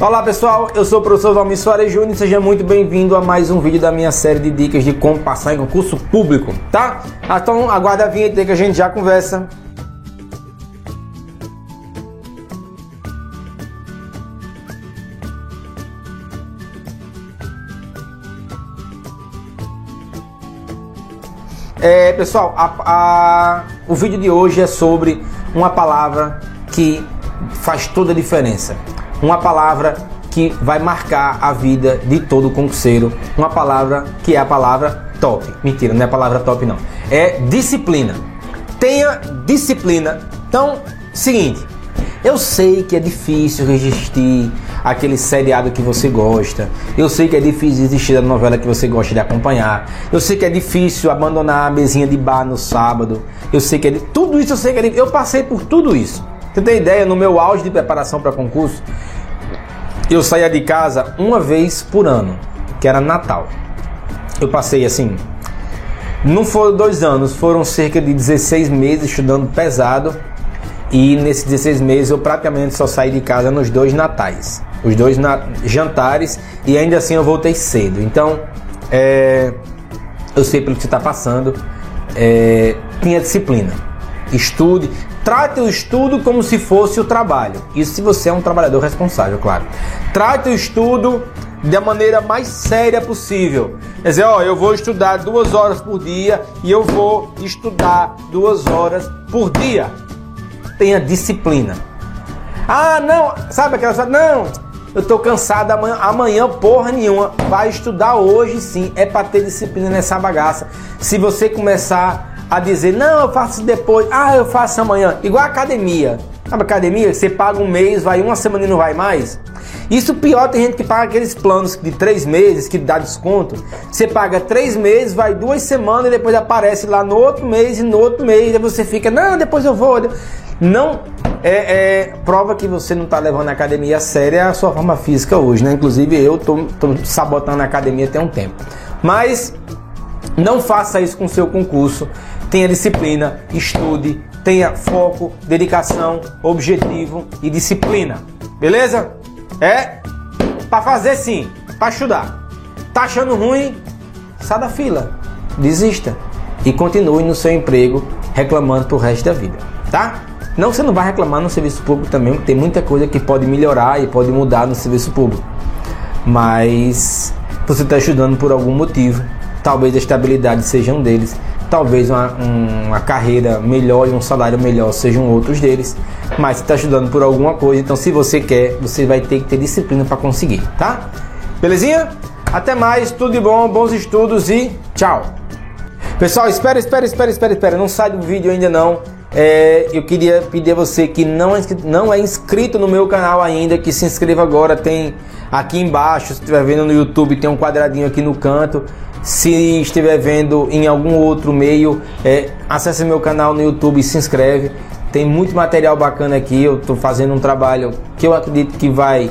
Olá pessoal, eu sou o professor Valmir Soares Júnior e seja muito bem-vindo a mais um vídeo da minha série de dicas de como passar em concurso público, tá? Então aguarda a vinheta que a gente já conversa. É, pessoal, a, a, o vídeo de hoje é sobre uma palavra que faz toda a diferença uma palavra que vai marcar a vida de todo concurseiro, uma palavra que é a palavra top. Mentira, não é a palavra top não. É disciplina. Tenha disciplina. Então, seguinte, eu sei que é difícil resistir aquele seriado que você gosta. Eu sei que é difícil desistir da novela que você gosta de acompanhar. Eu sei que é difícil abandonar a mesinha de bar no sábado. Eu sei que é tudo isso eu sei que é. Eu passei por tudo isso. Você tem ideia, no meu auge de preparação para concurso, eu saía de casa uma vez por ano, que era Natal. Eu passei assim, não foram dois anos, foram cerca de 16 meses estudando pesado. E nesses 16 meses eu praticamente só saí de casa nos dois natais, os dois na jantares, e ainda assim eu voltei cedo. Então, é, eu sei pelo que você está passando, é, tinha disciplina. Estude, Trate o estudo como se fosse o trabalho. Isso se você é um trabalhador responsável, claro. Trate o estudo da maneira mais séria possível. Quer dizer, ó, eu vou estudar duas horas por dia e eu vou estudar duas horas por dia. Tenha disciplina. Ah, não, sabe aquela não, eu tô cansado amanhã, amanhã porra nenhuma. Vai estudar hoje sim, é para ter disciplina nessa bagaça. Se você começar a dizer, não, eu faço depois, ah, eu faço amanhã. Igual a academia. Sabe academia? Você paga um mês, vai uma semana e não vai mais. Isso pior, tem gente que paga aqueles planos de três meses que dá desconto. Você paga três meses, vai duas semanas e depois aparece lá no outro mês e no outro mês. E você fica, não, depois eu vou. Não é, é prova que você não está levando a academia a sério a sua forma física hoje, né? Inclusive eu estou sabotando a academia tem um tempo. Mas não faça isso com o seu concurso tenha disciplina, estude, tenha foco, dedicação, objetivo e disciplina. Beleza? É para fazer sim, para estudar. Tá achando ruim? Sai da fila, desista e continue no seu emprego reclamando pro resto da vida, tá? Não, você não vai reclamar no serviço público também, tem muita coisa que pode melhorar e pode mudar no serviço público. Mas você está estudando por algum motivo, talvez a estabilidade seja um deles talvez uma, uma carreira melhor e um salário melhor sejam outros deles, mas você está estudando por alguma coisa, então se você quer, você vai ter que ter disciplina para conseguir, tá? Belezinha? Até mais, tudo de bom, bons estudos e tchau! Pessoal, espera, espera, espera, espera, espera, não sai do vídeo ainda não. É, eu queria pedir a você que não é, inscrito, não é inscrito no meu canal ainda, que se inscreva agora. Tem aqui embaixo, se estiver vendo no YouTube, tem um quadradinho aqui no canto. Se estiver vendo em algum outro meio, é, acesse meu canal no YouTube e se inscreve. Tem muito material bacana aqui. Eu estou fazendo um trabalho que eu acredito que vai,